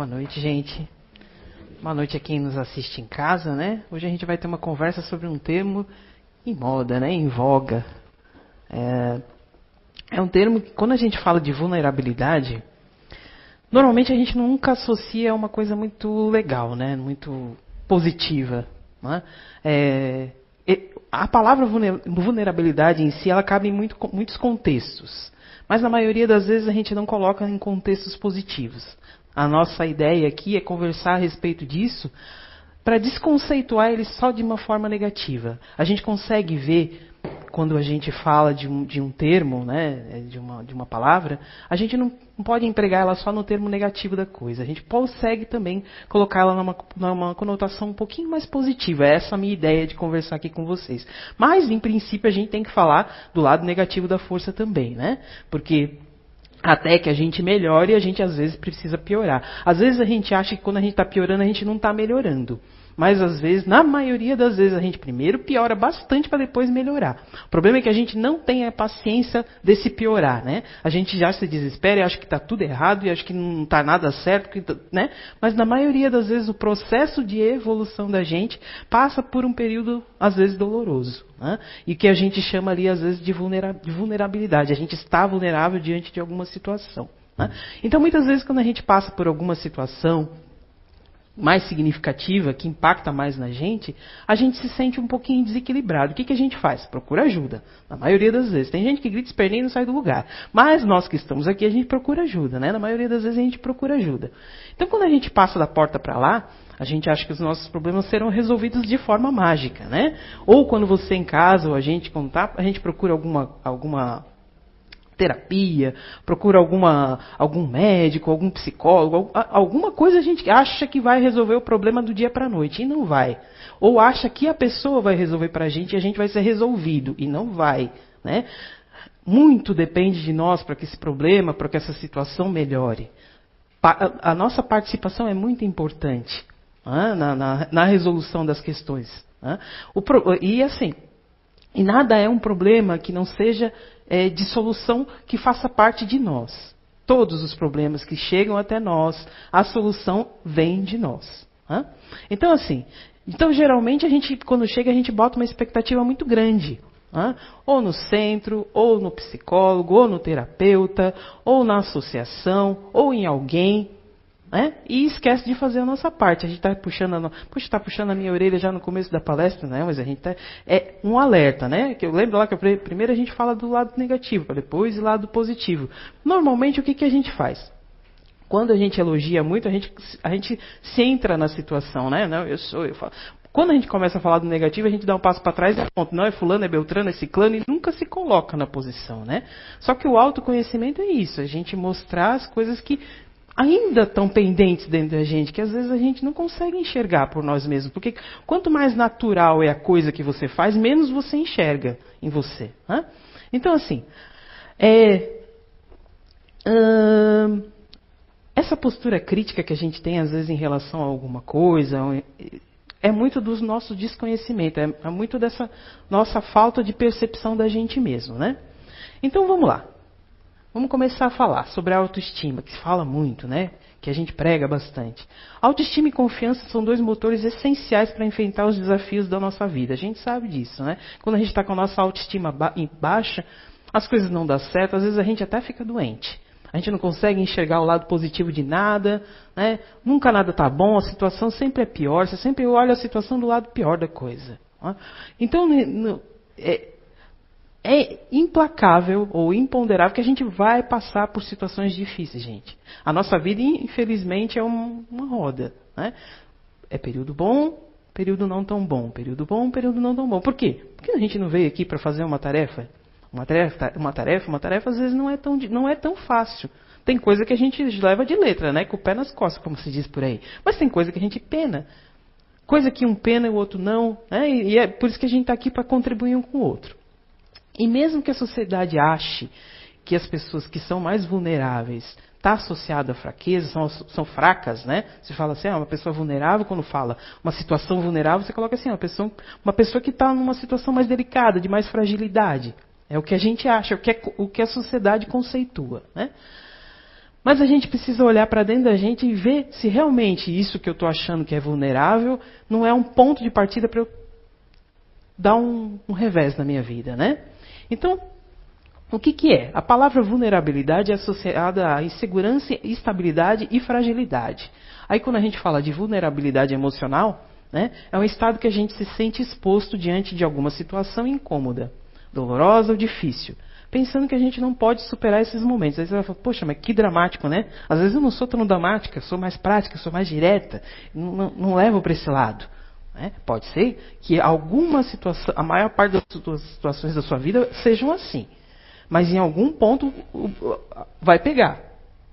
Boa noite, gente. Boa noite a quem nos assiste em casa, né? Hoje a gente vai ter uma conversa sobre um termo em moda, né? Em voga. É, é um termo que, quando a gente fala de vulnerabilidade, normalmente a gente nunca associa a uma coisa muito legal, né? Muito positiva. Né? É, a palavra vulnerabilidade em si, ela cabe em muito, muitos contextos. Mas na maioria das vezes a gente não coloca em contextos positivos. A nossa ideia aqui é conversar a respeito disso para desconceituar ele só de uma forma negativa. A gente consegue ver quando a gente fala de um, de um termo, né, de, uma, de uma palavra, a gente não pode empregar ela só no termo negativo da coisa. A gente consegue também colocar ela numa, numa conotação um pouquinho mais positiva. Essa é a minha ideia de conversar aqui com vocês. Mas, em princípio, a gente tem que falar do lado negativo da força também, né? Porque até que a gente melhore, a gente às vezes precisa piorar. Às vezes a gente acha que quando a gente está piorando, a gente não está melhorando. Mas às vezes, na maioria das vezes, a gente primeiro piora bastante para depois melhorar. O problema é que a gente não tem a paciência desse piorar, né? A gente já se desespera e acha que está tudo errado e acha que não está nada certo, né? Mas na maioria das vezes o processo de evolução da gente passa por um período, às vezes, doloroso. Né? E que a gente chama ali, às vezes, de vulnerabilidade. A gente está vulnerável diante de alguma situação. Né? Então, muitas vezes, quando a gente passa por alguma situação, mais significativa, que impacta mais na gente, a gente se sente um pouquinho desequilibrado. O que, que a gente faz? Procura ajuda. Na maioria das vezes. Tem gente que grita, esperneia e não sai do lugar. Mas nós que estamos aqui, a gente procura ajuda. Né? Na maioria das vezes a gente procura ajuda. Então quando a gente passa da porta para lá, a gente acha que os nossos problemas serão resolvidos de forma mágica. Né? Ou quando você em casa, ou a gente contar, a gente procura alguma, alguma terapia, procura alguma, algum médico, algum psicólogo, alguma coisa a gente acha que vai resolver o problema do dia para a noite e não vai. Ou acha que a pessoa vai resolver para a gente e a gente vai ser resolvido e não vai. Né? Muito depende de nós para que esse problema, para que essa situação melhore. A nossa participação é muito importante na, na, na, resolução das questões. Né? O, e assim, e nada é um problema que não seja é, de solução que faça parte de nós. Todos os problemas que chegam até nós, a solução vem de nós. Então, assim, então geralmente a gente, quando chega, a gente bota uma expectativa muito grande. Ou no centro, ou no psicólogo, ou no terapeuta, ou na associação, ou em alguém. Né? E esquece de fazer a nossa parte. A gente está puxando, a, puxa, está puxando a minha orelha já no começo da palestra, né? Mas a gente tá, é um alerta, né? Que eu lembro lá que eu, primeiro a gente fala do lado negativo, depois do lado positivo. Normalmente o que, que a gente faz? Quando a gente elogia muito, a gente, a gente se entra na situação, né? Não, eu sou, eu falo. Quando a gente começa a falar do negativo, a gente dá um passo para trás e ponto. Não é fulano, é beltrano, é ciclano e nunca se coloca na posição, né? Só que o autoconhecimento é isso, a gente mostrar as coisas que ainda estão pendentes dentro da gente, que às vezes a gente não consegue enxergar por nós mesmos. Porque quanto mais natural é a coisa que você faz, menos você enxerga em você. Né? Então, assim, é, hum, essa postura crítica que a gente tem, às vezes, em relação a alguma coisa, é muito do nosso desconhecimento, é, é muito dessa nossa falta de percepção da gente mesmo. Né? Então, vamos lá. Vamos começar a falar sobre a autoestima, que se fala muito, né? Que a gente prega bastante. Autoestima e confiança são dois motores essenciais para enfrentar os desafios da nossa vida. A gente sabe disso, né? Quando a gente está com a nossa autoestima ba baixa, as coisas não dão certo, às vezes a gente até fica doente. A gente não consegue enxergar o lado positivo de nada, né? Nunca nada está bom, a situação sempre é pior, você sempre olha a situação do lado pior da coisa. Né? Então, é, é implacável ou imponderável que a gente vai passar por situações difíceis, gente. A nossa vida, infelizmente, é um, uma roda. Né? É período bom, período não tão bom. Período bom, período não tão bom. Por quê? Porque a gente não veio aqui para fazer uma tarefa. Uma tarefa, uma tarefa, uma tarefa às vezes não é tão, não é tão fácil. Tem coisa que a gente leva de letra, né? Com o pé nas costas, como se diz por aí. Mas tem coisa que a gente pena. Coisa que um pena e o outro não. Né? E é por isso que a gente está aqui para contribuir um com o outro. E mesmo que a sociedade ache que as pessoas que são mais vulneráveis está associada à fraqueza, são, são fracas, né? Se fala assim, ah, uma pessoa vulnerável, quando fala uma situação vulnerável, você coloca assim, uma pessoa, uma pessoa que está numa situação mais delicada, de mais fragilidade. É o que a gente acha, é o que, é, o que a sociedade conceitua, né? Mas a gente precisa olhar para dentro da gente e ver se realmente isso que eu estou achando que é vulnerável não é um ponto de partida para eu dar um, um, revés na minha vida, né? Então, o que, que é? A palavra vulnerabilidade é associada a insegurança, instabilidade e fragilidade. Aí, quando a gente fala de vulnerabilidade emocional, né, é um estado que a gente se sente exposto diante de alguma situação incômoda, dolorosa ou difícil pensando que a gente não pode superar esses momentos. Aí você vai falar, poxa, mas que dramático, né? Às vezes eu não sou tão dramática, sou mais prática, sou mais direta, não, não levo para esse lado. Né? Pode ser que alguma situação, a maior parte das situações da sua vida sejam assim. Mas em algum ponto vai pegar.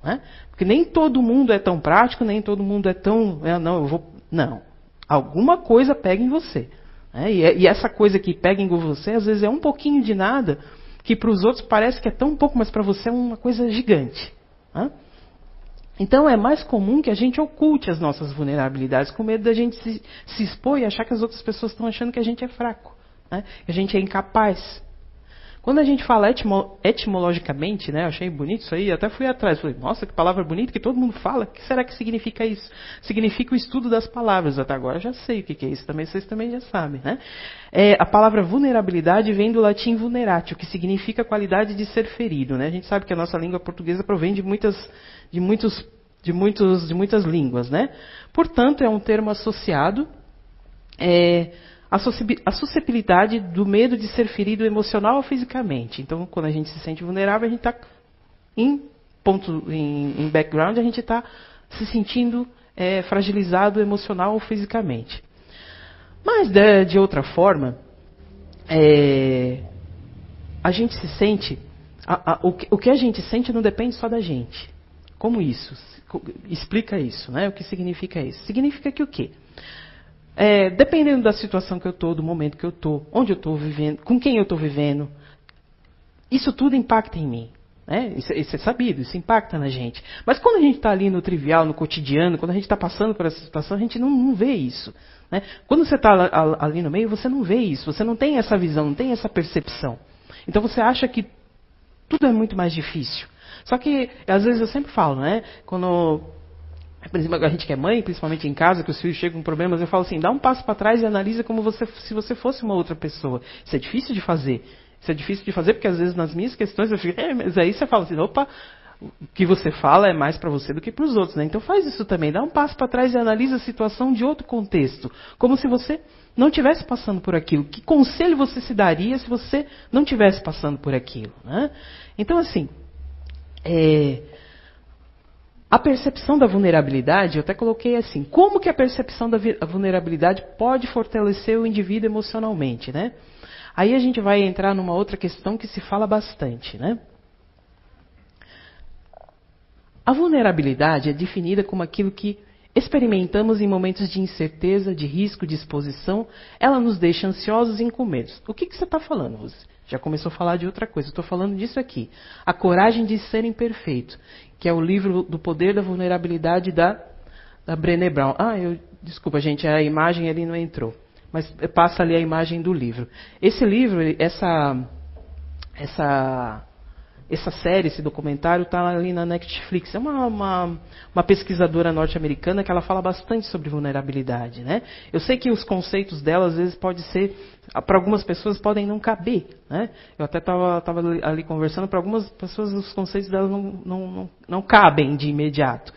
Né? Porque nem todo mundo é tão prático, nem todo mundo é tão. É, não, eu vou. Não. Alguma coisa pega em você. Né? E, e, essa coisa que pega em você, às vezes é um pouquinho de nada, que para os outros parece que é tão pouco, mas para você é uma coisa gigante. Né? Então é mais comum que a gente oculte as nossas vulnerabilidades com medo da gente se, se expor e achar que as outras pessoas estão achando que a gente é fraco, né? que a gente é incapaz. Quando a gente fala etimo, etimologicamente, né, eu achei bonito isso aí, até fui atrás, falei, nossa, que palavra bonita que todo mundo fala, o que será que significa isso? Significa o estudo das palavras, até agora eu já sei o que é isso, também vocês também já sabem, né? É, a palavra vulnerabilidade vem do latim vulneratio, que significa qualidade de ser ferido, né? A gente sabe que a nossa língua portuguesa provém de muitas, de muitos, de muitos, de muitas línguas, né? Portanto, é um termo associado é, a susceptibilidade do medo de ser ferido emocional ou fisicamente. Então, quando a gente se sente vulnerável, a gente está em ponto, em, em, background, a gente está se sentindo é, fragilizado emocional ou fisicamente. Mas de, de outra forma, é, a gente se sente, a, a, o, que, o que a gente sente não depende só da gente. Como isso? Explica isso, né? O que significa isso? Significa que o quê? É, dependendo da situação que eu estou, do momento que eu estou, onde eu estou vivendo, com quem eu estou vivendo, isso tudo impacta em mim. Né? Isso, isso, é sabido, isso impacta na gente. Mas quando a gente está ali no trivial, no cotidiano, quando a gente está passando por essa situação, a gente não, não vê isso. Né? Quando você está ali no meio, você não vê isso, você não tem essa visão, não tem essa percepção. Então você acha que tudo é muito mais difícil. Só que, às vezes eu sempre falo, né? Quando por exemplo, a gente que é mãe, principalmente em casa, que os filhos chegam com problemas, eu falo assim, dá um passo para trás e analisa como você, se você fosse uma outra pessoa. Isso é difícil de fazer. Isso é difícil de fazer porque às vezes nas minhas questões eu fico, é, mas aí você fala assim, opa, o que você fala é mais para você do que para os outros, né? Então faz isso também, dá um passo para trás e analisa a situação de outro contexto, como se você não tivesse passando por aquilo. Que conselho você se daria se você não tivesse passando por aquilo, né? Então assim, é, a percepção da vulnerabilidade, eu até coloquei assim, como que a percepção da vulnerabilidade pode fortalecer o indivíduo emocionalmente, né? Aí a gente vai entrar numa outra questão que se fala bastante, né? A vulnerabilidade é definida como aquilo que experimentamos em momentos de incerteza, de risco, de exposição. Ela nos deixa ansiosos e com medo. O que, que você está falando, você? Já começou a falar de outra coisa. Estou falando disso aqui. A coragem de ser imperfeito, que é o livro do poder da vulnerabilidade da, da Brené Brown. Ah, eu desculpa, gente, a imagem ali não entrou. Mas passa ali a imagem do livro. Esse livro, essa essa essa série, esse documentário, está ali na Netflix. É uma, uma, uma pesquisadora norte-americana que ela fala bastante sobre vulnerabilidade. Né? Eu sei que os conceitos dela, às vezes, pode ser, para algumas pessoas, podem não caber. Né? Eu até estava ali conversando, para algumas pessoas, os conceitos dela não, não, não, não cabem de imediato.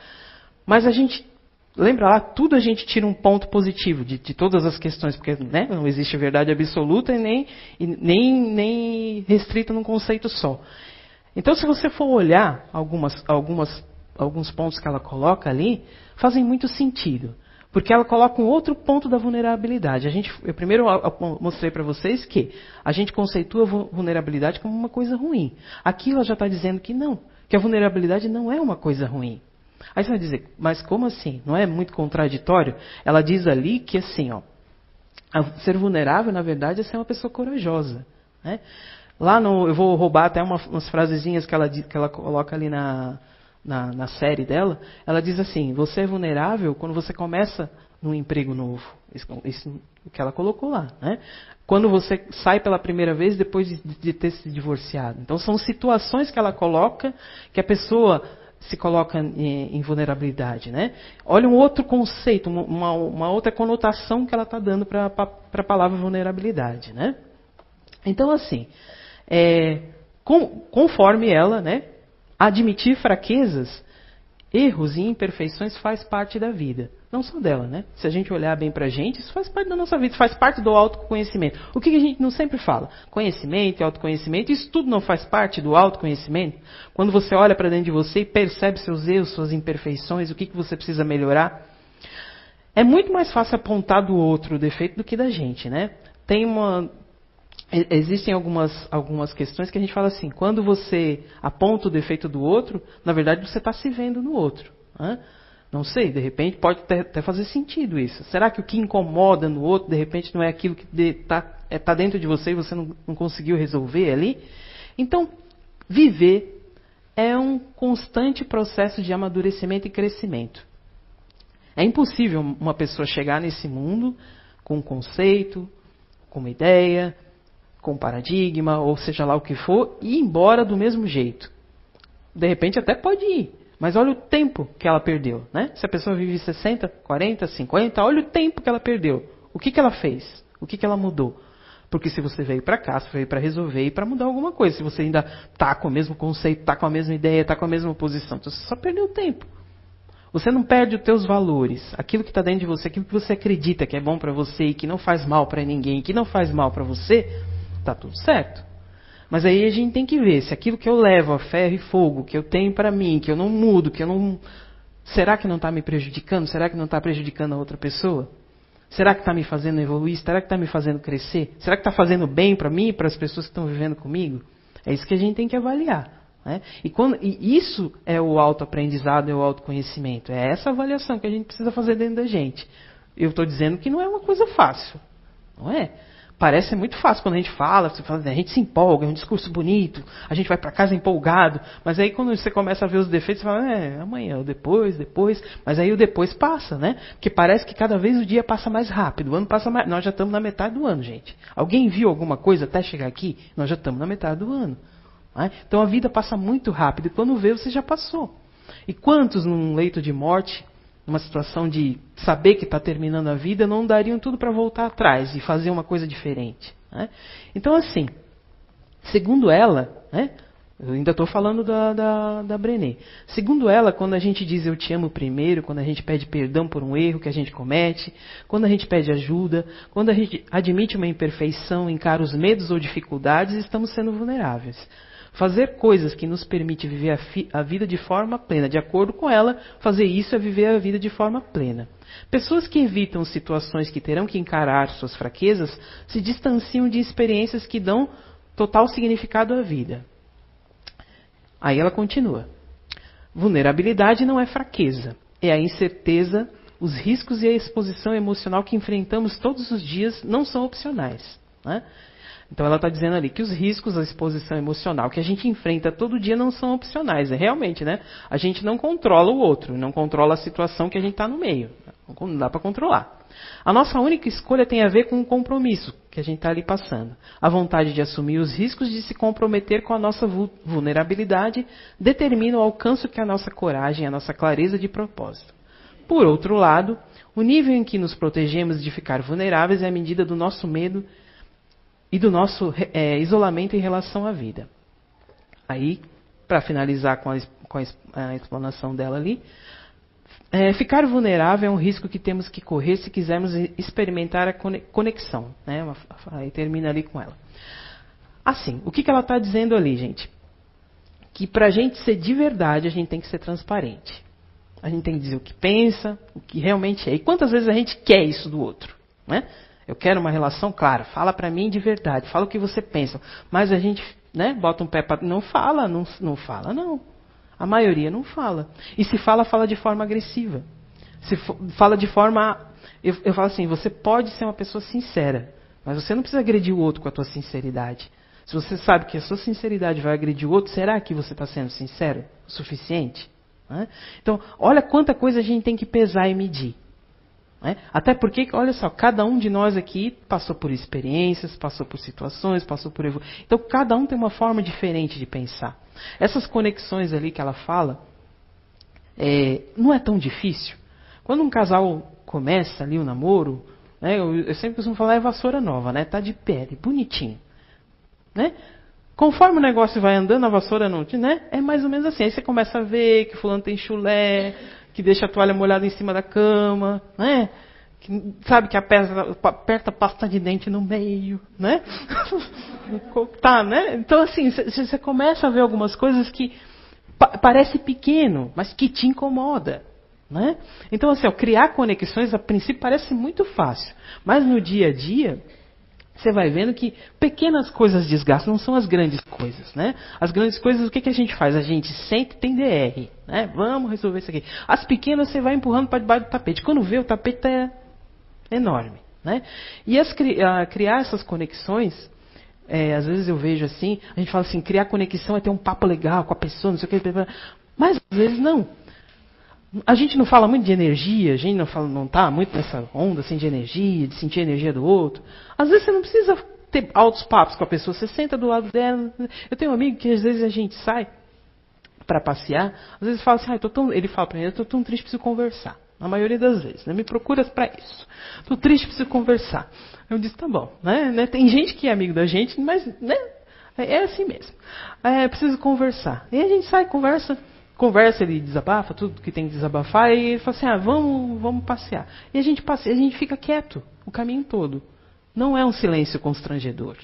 Mas a gente Lembra lá, tudo a gente tira um ponto positivo de, de todas as questões, porque né, não existe verdade absoluta e nem, e nem, nem restrita num conceito só. Então, se você for olhar algumas, algumas, alguns pontos que ela coloca ali, fazem muito sentido. Porque ela coloca um outro ponto da vulnerabilidade. A gente, eu primeiro mostrei para vocês que a gente conceitua a vulnerabilidade como uma coisa ruim. Aqui ela já está dizendo que não, que a vulnerabilidade não é uma coisa ruim. Aí você vai dizer, mas como assim? Não é muito contraditório? Ela diz ali que assim, ó, ser vulnerável, na verdade, é ser uma pessoa corajosa. Né? Lá no, eu vou roubar até uma, umas frasezinhas que ela, que ela coloca ali na, na, na, série dela. Ela diz assim: você é vulnerável quando você começa num emprego novo. Isso, isso que ela colocou lá, né? Quando você sai pela primeira vez depois de, de ter se divorciado. Então são situações que ela coloca que a pessoa se coloca em, em vulnerabilidade, né? Olha um outro conceito, uma, uma outra conotação que ela está dando para a palavra vulnerabilidade, né? Então, assim, é, com, conforme ela, né, admitir fraquezas, erros e imperfeições faz parte da vida. Não só dela, né? Se a gente olhar bem pra gente, isso faz parte da nossa vida, faz parte do autoconhecimento. O que a gente não sempre fala? Conhecimento e autoconhecimento, isso tudo não faz parte do autoconhecimento? Quando você olha para dentro de você e percebe seus erros, suas imperfeições, o que, que você precisa melhorar? É muito mais fácil apontar do outro o defeito do que da gente, né? Tem uma, existem algumas, algumas questões que a gente fala assim: quando você aponta o defeito do outro, na verdade você está se vendo no outro. Né? Não sei, de repente pode até fazer sentido isso. Será que o que incomoda no outro, de repente, não é aquilo que está é, tá dentro de você e você não, não conseguiu resolver ali? Então, viver é um constante processo de amadurecimento e crescimento. É impossível uma pessoa chegar nesse mundo com um conceito, com uma ideia, com paradigma, ou seja lá o que for, e ir embora do mesmo jeito. De repente até pode ir, mas olha o tempo que ela perdeu, né? Se a pessoa vive 60, 40, 50, olha o tempo que ela perdeu. O que, que ela fez? O que, que ela mudou? Porque se você veio para cá, você veio para resolver e para mudar alguma coisa. Se você ainda está com o mesmo conceito, está com a mesma ideia, está com a mesma posição, então você só perdeu tempo. Você não perde os teus valores, aquilo que está dentro de você, aquilo que você acredita que é bom para você e que não faz mal para ninguém, que não faz mal para você, está tudo certo. Mas aí a gente tem que ver se aquilo que eu levo a ferro e fogo, que eu tenho para mim, que eu não mudo, que eu não. Será que não está me prejudicando? Será que não está prejudicando a outra pessoa? Será que está me fazendo evoluir? Será que está me fazendo crescer? Será que está fazendo bem para mim e para as pessoas que estão vivendo comigo? É isso que a gente tem que avaliar. Né? E, quando, e isso é o autoaprendizado, é o autoconhecimento. É essa avaliação que a gente precisa fazer dentro da gente. Eu estou dizendo que não é uma coisa fácil. Não é? Parece muito fácil quando a gente fala, fala, a gente se empolga, é um discurso bonito, a gente vai para casa empolgado, mas aí quando você começa a ver os defeitos, você fala, é, amanhã, depois, depois, mas aí o depois passa, né? Porque parece que cada vez o dia passa mais rápido, o ano passa mais, nós já estamos na metade do ano, gente. Alguém viu alguma coisa até chegar aqui? Nós já estamos na metade do ano. Né? Então a vida passa muito rápido e quando vê, você já passou. E quantos num leito de morte numa situação de saber que está terminando a vida, não dariam tudo para voltar atrás e fazer uma coisa diferente. Né? Então, assim, segundo ela, né, eu ainda estou falando da, da, da Brené. Segundo ela, quando a gente diz eu te amo primeiro, quando a gente pede perdão por um erro que a gente comete, quando a gente pede ajuda, quando a gente admite uma imperfeição, encara os medos ou dificuldades, estamos sendo vulneráveis. Fazer coisas que nos permite viver a, a, vida de forma plena. De acordo com ela, fazer isso é viver a vida de forma plena. Pessoas que evitam situações que terão que encarar suas fraquezas se distanciam de experiências que dão total significado à vida. Aí ela continua. Vulnerabilidade não é fraqueza, é a incerteza, os riscos e a exposição emocional que enfrentamos todos os dias não são opcionais. Né? Então ela está dizendo ali que os riscos da exposição emocional que a gente enfrenta todo dia não são opcionais. É realmente, né? A gente não controla o outro, não controla a situação que a gente está no meio. Não dá para controlar. A nossa única escolha tem a ver com o compromisso que a gente está ali passando. A vontade de assumir os riscos de se comprometer com a nossa vulnerabilidade determina o alcance que a nossa coragem, a nossa clareza de propósito. Por outro lado, o nível em que nos protegemos de ficar vulneráveis é a medida do nosso medo e do nosso é, isolamento em relação à vida. Aí, para finalizar com, a, com a, explanação dela ali, é, ficar vulnerável é um risco que temos que correr se quisermos experimentar a conexão. Né? Aí termina ali com ela. Assim, o que, que ela está dizendo ali, gente? Que para a gente ser de verdade, a gente tem que ser transparente. A gente tem que dizer o que pensa, o que realmente é. E quantas vezes a gente quer isso do outro? Né? Eu quero uma relação clara. Fala para mim de verdade. Fala o que você pensa. Mas a gente, né, bota um pé para não fala, não, não fala, não. A maioria não fala. E se fala, fala de forma agressiva. Se fala de forma, eu, eu falo assim, você pode ser uma pessoa sincera, mas você não precisa agredir o outro com a tua sinceridade. Se você sabe que a sua sinceridade vai agredir o outro, será que você está sendo sincero o suficiente? Então, olha quanta coisa a gente tem que pesar e medir. Né? Até porque, olha só, cada um de nós aqui passou por experiências, passou por situações, passou por. Então, cada um tem uma forma diferente de pensar. Essas conexões ali que ela fala, é, não é tão difícil. Quando um casal começa ali o namoro, né, eu, eu, sempre costumo falar é vassoura nova, né? Tá de pele, bonitinho. Né? Conforme o negócio vai andando, a vassoura não, né? É mais ou menos assim. Aí você começa a ver que fulano tem chulé, que deixa a toalha molhada em cima da cama, né? Que, sabe que aperta, aperta pasta de dente no meio, né? tá, né? Então assim, você começa a ver algumas coisas que pa parece pequeno, mas que te incomoda. Né? Então, assim, ó, criar conexões a princípio parece muito fácil, mas no dia a dia você vai vendo que pequenas coisas desgastam, não são as grandes coisas, né? As grandes coisas, o que, que a gente faz? A gente sempre tem DR, né? Vamos resolver isso aqui. As pequenas você vai empurrando para debaixo do tapete. Quando vê, o tapete está enorme, né? E as, criar essas conexões, é, às vezes eu vejo assim, a gente fala assim, criar conexão é ter um papo legal com a pessoa, não sei o que, mas às vezes não. A gente não fala muito de energia, a gente não fala, não está muito nessa onda assim, de energia, de sentir a energia do outro. Às vezes você não precisa ter altos papos com a pessoa, você senta do lado dela. Eu tenho um amigo que às vezes a gente sai para passear, às vezes fala assim, ah, tão, ele fala para mim, eu tão triste, preciso conversar. Na maioria das vezes, né? me procura para isso. Estou triste, preciso conversar. Eu disse, tá bom. Né? né? Tem gente que é amigo da gente, mas né? é assim mesmo. É, preciso conversar. E a gente sai, conversa, conversa, ele desabafa tudo que tem que desabafar, e ele fala assim, ah, vamos, vamos passear. E a gente passeia, a gente fica quieto o caminho todo. Não é um silêncio constrangedor.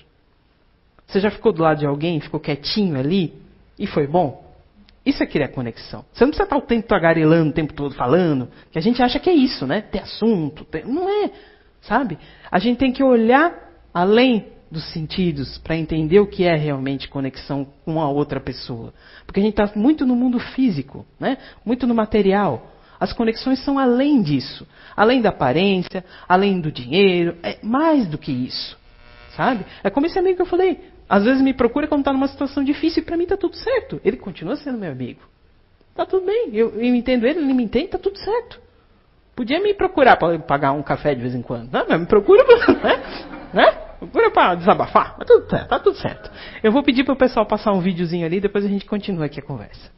Você já ficou do lado de alguém, ficou quietinho ali, e foi bom? Isso é criar conexão. Você não precisa estar o tempo tagarelando, o tempo todo falando, que a gente acha que é isso, né? Ter assunto. Ter... Não é, sabe? A gente tem que olhar além dos sentidos para entender o que é realmente conexão com a outra pessoa. Porque a gente está muito no mundo físico, né? muito no material. As conexões são além disso. Além da aparência, além do dinheiro, é mais do que isso. Sabe? É como esse amigo que eu falei. Às vezes me procura quando está numa situação difícil e para mim está tudo certo. Ele continua sendo meu amigo. Está tudo bem. Eu, eu entendo ele, ele me entende, está tudo certo. Podia me procurar para pagar um café de vez em quando. Não, mas me procura, né? né? Procura para desabafar. Mas tudo certo, tá tudo certo. Eu vou pedir para o pessoal passar um videozinho ali, depois a gente continua aqui a conversa.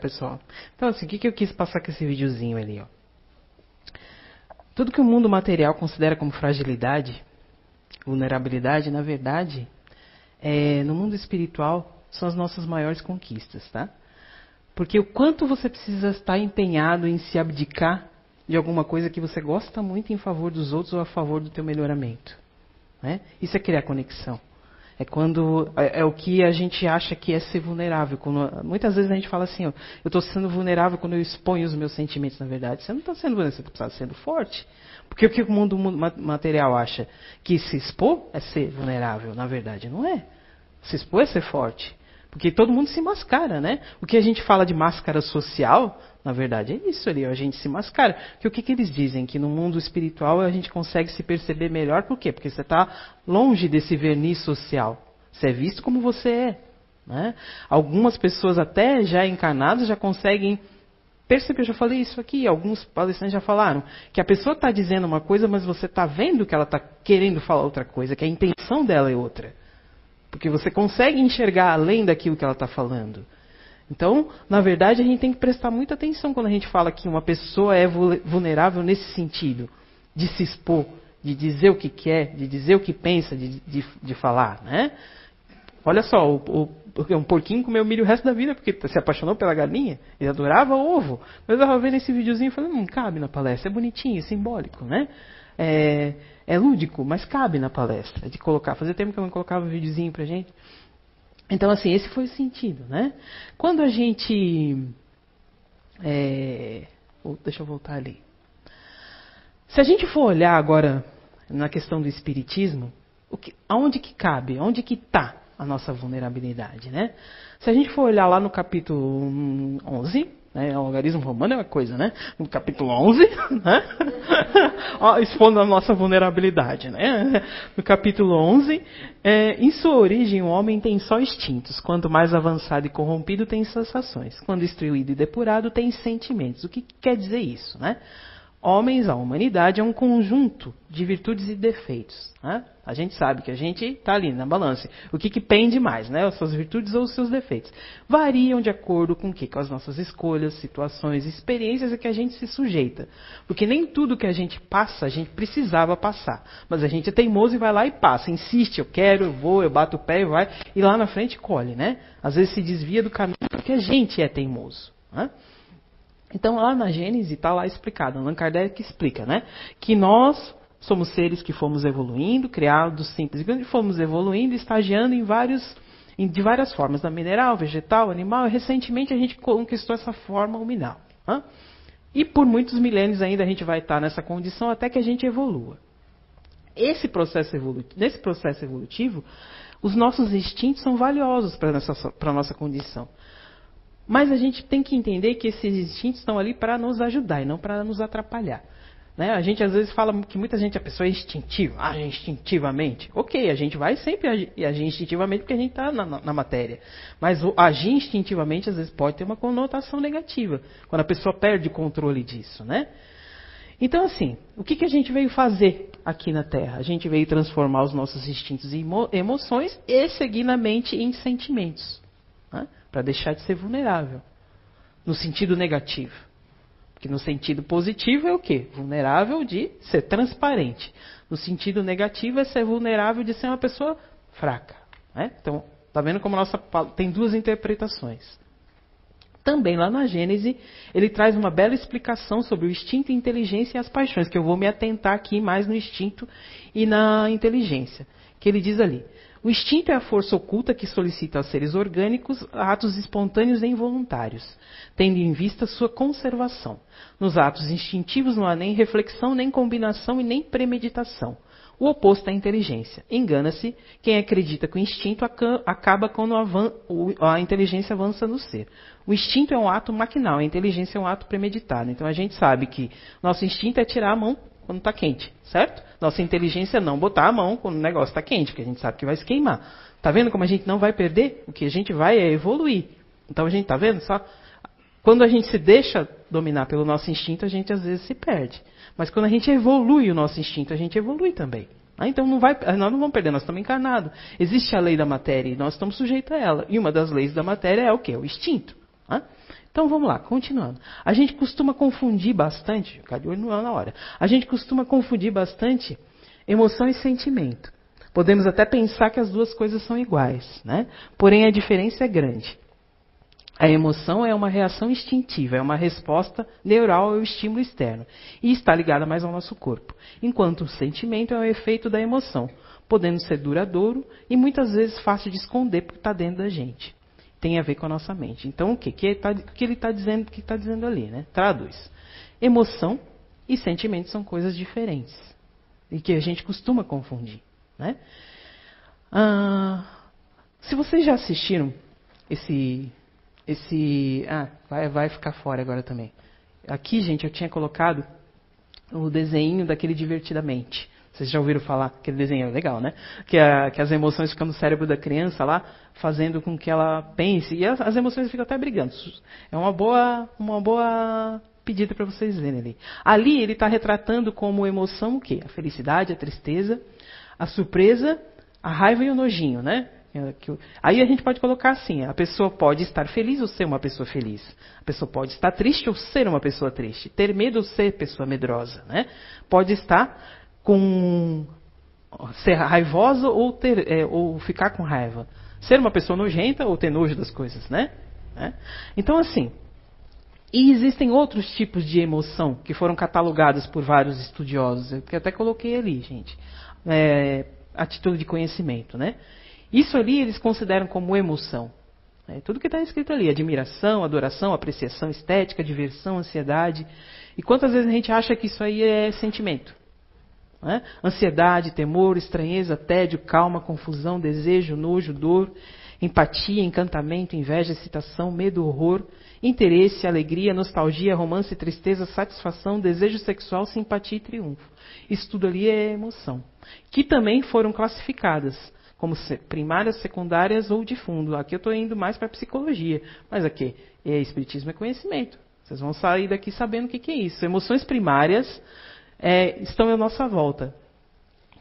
Pessoal. Então, assim, o que, eu quis passar com esse videozinho ali, ó? Tudo que o mundo material considera como fragilidade, vulnerabilidade, na verdade, é, no mundo espiritual, são as nossas maiores conquistas, tá? Porque o quanto você precisa estar empenhado em se abdicar de alguma coisa que você gosta muito em favor dos outros ou a favor do teu melhoramento. Né? Isso é criar conexão. É quando é, é, o que a gente acha que é ser vulnerável. Quando, muitas vezes a gente fala assim, ó, eu estou sendo vulnerável quando eu exponho os meus sentimentos. Na verdade, você não está sendo vulnerável, você está sendo forte. Porque o que o mundo material acha? Que se expor é ser vulnerável. Na verdade, não é. Se expor é ser forte. Porque todo mundo se mascara, né? O que a gente fala de máscara social, na verdade, é isso ali, a gente se mascara. Porque o que, que eles dizem? Que no mundo espiritual a gente consegue se perceber melhor, por quê? Porque você está longe desse verniz social. Você é visto como você é. Né? Algumas pessoas, até já encarnadas, já conseguem perceber. Eu já falei isso aqui, alguns palestrantes já falaram. Que a pessoa está dizendo uma coisa, mas você está vendo que ela está querendo falar outra coisa, que a intenção dela é outra. Porque você consegue enxergar além daquilo que ela está falando. Então, na verdade, a gente tem que prestar muita atenção quando a gente fala que uma pessoa é vulnerável nesse sentido, de se expor, de dizer o que quer, de dizer o que pensa, de, de, de falar, né? Olha só, o, o, um porquinho comeu milho o resto da vida porque se apaixonou pela galinha, ele adorava ovo. Mas eu estava vendo esse videozinho e falei, não cabe na palestra, é bonitinho, é simbólico, né? É, é lúdico, mas cabe na palestra de colocar. Fazia tempo que eu não colocava um videozinho pra gente. Então, assim, esse foi o sentido, né? Quando a gente. É, deixa eu voltar ali. Se a gente for olhar agora na questão do espiritismo, que, aonde que cabe? Onde que está a nossa vulnerabilidade, né? Se a gente for olhar lá no capítulo 11, né, o algarismo romano é uma coisa, né? No capítulo 11, né? expondo a nossa vulnerabilidade, né? No capítulo 11, é, em sua origem o homem tem só instintos. Quanto mais avançado e corrompido tem sensações. Quando instruído e depurado tem sentimentos. O que quer dizer isso, né? Homens, a humanidade, é um conjunto de virtudes e defeitos. Né? A gente sabe que a gente está ali na balança. O que, que pende mais, né? As suas virtudes ou os seus defeitos? Variam de acordo com o que? Com as nossas escolhas, situações, experiências a que a gente se sujeita. Porque nem tudo que a gente passa, a gente precisava passar. Mas a gente é teimoso e vai lá e passa. Insiste, eu quero, eu vou, eu bato o pé e vai. E lá na frente colhe, né? Às vezes se desvia do caminho porque a gente é teimoso. Né? Então, lá na Gênesis está lá explicado, Allan Kardec explica, né? Que nós somos seres que fomos evoluindo, criados simples, e fomos evoluindo, estagiando em vários, em, de várias formas, na mineral, vegetal, animal, e recentemente a gente conquistou essa forma luminal. Né? E por muitos milênios ainda a gente vai estar nessa condição até que a gente evolua. Esse processo evolutivo, nesse processo evolutivo, os nossos instintos são valiosos para a nossa condição. Mas a gente tem que entender que esses instintos estão ali para nos ajudar e não para nos atrapalhar. Né? A gente às vezes fala que muita gente, a pessoa é instintiva, age instintivamente. Ok, a gente vai sempre agir, agir instintivamente porque a gente está na, na, matéria. Mas o agir instintivamente às vezes pode ter uma conotação negativa, quando a pessoa perde o controle disso. Né? Então, assim, o que, que a gente veio fazer aqui na Terra? A gente veio transformar os nossos instintos e emoções e seguir na mente em sentimentos. Para deixar de ser vulnerável. No sentido negativo. Porque no sentido positivo é o quê? Vulnerável de ser transparente. No sentido negativo é ser vulnerável de ser uma pessoa fraca. Né? Então, tá vendo como nossa tem duas interpretações. Também lá na Gênese, ele traz uma bela explicação sobre o instinto, inteligência e as paixões, que eu vou me atentar aqui mais no instinto e na inteligência. Que ele diz ali: o instinto é a força oculta que solicita aos seres orgânicos atos espontâneos e involuntários, tendo em vista sua conservação. Nos atos instintivos não há nem reflexão, nem combinação e nem premeditação. O oposto é a inteligência. Engana-se quem acredita que o instinto acaba quando a inteligência avança no ser. O instinto é um ato maquinal, a inteligência é um ato premeditado. Então a gente sabe que nosso instinto é tirar a mão quando está quente, certo? Nossa inteligência é não botar a mão quando o negócio está quente, porque a gente sabe que vai se queimar. Tá vendo como a gente não vai perder? O que a gente vai é evoluir. Então a gente tá vendo só? Quando a gente se deixa dominar pelo nosso instinto, a gente às vezes se perde. Mas quando a gente evolui o nosso instinto, a gente evolui também. Ah, então não vai, nós não vamos perder, nós estamos encarnados. Existe a lei da matéria e nós estamos sujeitos a ela. E uma das leis da matéria é o quê? O instinto. Ah? Então vamos lá, continuando. A gente costuma confundir bastante, ficar de olho na hora. A gente costuma confundir bastante emoção e sentimento. Podemos até pensar que as duas coisas são iguais, né? Porém a diferença é grande. A emoção é uma reação instintiva, é uma resposta neural ao estímulo externo e está ligada mais ao nosso corpo, enquanto o sentimento é um efeito da emoção, podendo ser duradouro e muitas vezes fácil de esconder porque está dentro da gente. Tem a ver com a nossa mente. Então o que, que, tá, que ele está dizendo, que dizendo ali, né? Traduz. Emoção e sentimento são coisas diferentes e que a gente costuma confundir, né? Ah, se vocês já assistiram esse esse. Ah, vai, vai ficar fora agora também. Aqui, gente, eu tinha colocado o desenho daquele divertidamente. Vocês já ouviram falar? Aquele desenho é legal, né? Que, a, que as emoções ficam no cérebro da criança lá, fazendo com que ela pense. E as, as emoções ficam até brigando. É uma boa, uma boa pedida para vocês verem ali. Ali ele está retratando como emoção o quê? A felicidade, a tristeza, a surpresa, a raiva e o nojinho, né? É, aí a gente pode colocar assim: a pessoa pode estar feliz ou ser uma pessoa feliz. A pessoa pode estar triste ou ser uma pessoa triste. Ter medo ou ser pessoa medrosa. Né? Pode estar com. ser raivosa ou, ter, é, ou ficar com raiva. Ser uma pessoa nojenta ou ter nojo das coisas. Né? né? Então, assim. E existem outros tipos de emoção que foram catalogados por vários estudiosos. Eu até coloquei ali, gente. É, a título de conhecimento, né? Isso ali eles consideram como emoção. É tudo que está escrito ali: admiração, adoração, apreciação estética, diversão, ansiedade. E quantas vezes a gente acha que isso aí é sentimento? É? Ansiedade, temor, estranheza, tédio, calma, confusão, desejo, nojo, dor, empatia, encantamento, inveja, excitação, medo, horror, interesse, alegria, nostalgia, romance, tristeza, satisfação, desejo sexual, simpatia e triunfo. Isso tudo ali é emoção. Que também foram classificadas como primárias, secundárias ou de fundo. Aqui eu estou indo mais para psicologia, mas aqui é espiritismo é conhecimento. Vocês vão sair daqui sabendo o que, que é isso. Emoções primárias é, estão à nossa volta,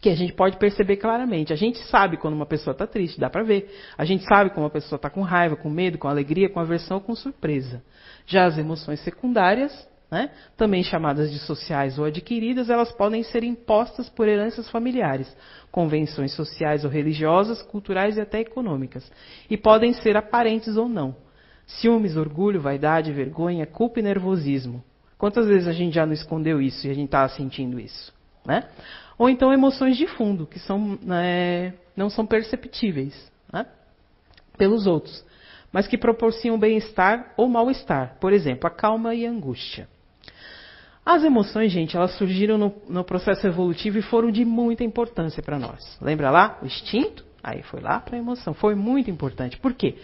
que a gente pode perceber claramente. A gente sabe quando uma pessoa está triste, dá para ver. A gente sabe quando uma pessoa está com raiva, com medo, com alegria, com aversão com surpresa. Já as emoções secundárias, né, também chamadas de sociais ou adquiridas, elas podem ser impostas por heranças familiares convenções sociais ou religiosas, culturais e até econômicas, e podem ser aparentes ou não. Ciúmes, orgulho, vaidade, vergonha, culpa e nervosismo. Quantas vezes a gente já não escondeu isso e a gente está sentindo isso? Né? Ou então emoções de fundo, que são, né, não são perceptíveis né, pelos outros, mas que proporcionam bem-estar ou mal-estar. Por exemplo, a calma e a angústia. As emoções, gente, elas surgiram no, no processo evolutivo e foram de muita importância para nós. Lembra lá? O instinto? Aí foi lá para a emoção. Foi muito importante. Por quê?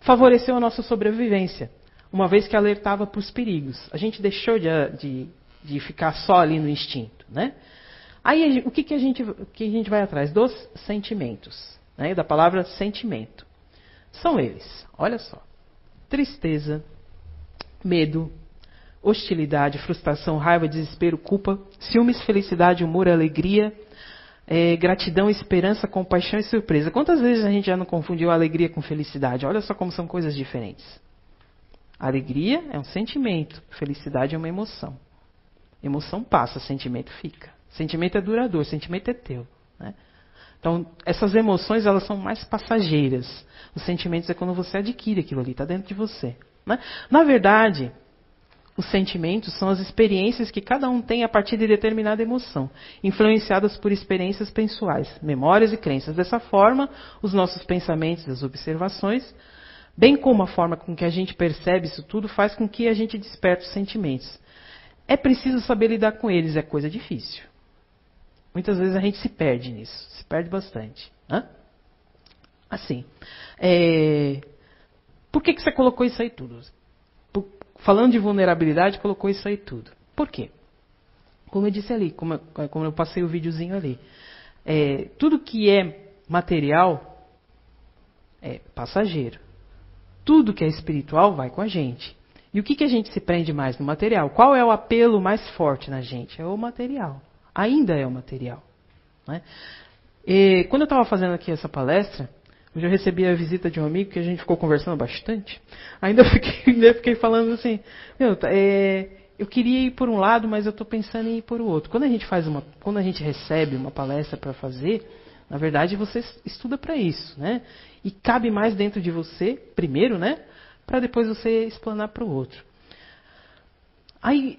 Favoreceu a nossa sobrevivência, uma vez que alertava para os perigos. A gente deixou de, de, de, ficar só ali no instinto, né? Aí o que, que, a, gente, que a gente vai atrás? Dos sentimentos, né? da palavra sentimento. São eles, olha só: tristeza, medo, hostilidade, frustração, raiva, desespero, culpa, ciúmes, felicidade, humor, alegria, é, gratidão, esperança, compaixão e surpresa. Quantas vezes a gente já não confundiu alegria com felicidade? Olha só como são coisas diferentes. Alegria é um sentimento, felicidade é uma emoção. Emoção passa, sentimento fica. Sentimento é duradouro, sentimento é teu. Né? Então, essas emoções elas são mais passageiras. Os sentimentos é quando você adquire aquilo ali, está dentro de você. Né? Na verdade, os sentimentos são as experiências que cada um tem a partir de determinada emoção, influenciadas por experiências pessoais, memórias e crenças. Dessa forma, os nossos pensamentos, as observações, bem como a forma com que a gente percebe isso tudo, faz com que a gente desperte os sentimentos. É preciso saber lidar com eles, é coisa difícil. Muitas vezes a gente se perde nisso, se perde bastante. Hã? Assim, é... por que, que você colocou isso aí tudo? falando de vulnerabilidade, colocou isso aí tudo. Por quê? Como eu disse ali, como eu, como eu passei o videozinho ali, é, tudo que é material é passageiro. Tudo que é espiritual vai com a gente. E o que, que a gente se prende mais no material? Qual é o apelo mais forte na gente? É o material. Ainda é o material. Né? E, quando eu estava fazendo aqui essa palestra, Hoje eu recebi a visita de um amigo que a gente ficou conversando bastante. Ainda fiquei, fiquei falando assim, meu, é, eu queria ir por um lado, mas eu estou pensando em ir por outro. Quando a gente faz uma, quando a gente recebe uma palestra para fazer, na verdade você estuda para isso, né? E cabe mais dentro de você, primeiro, né? Para depois você explanar para o outro. Aí,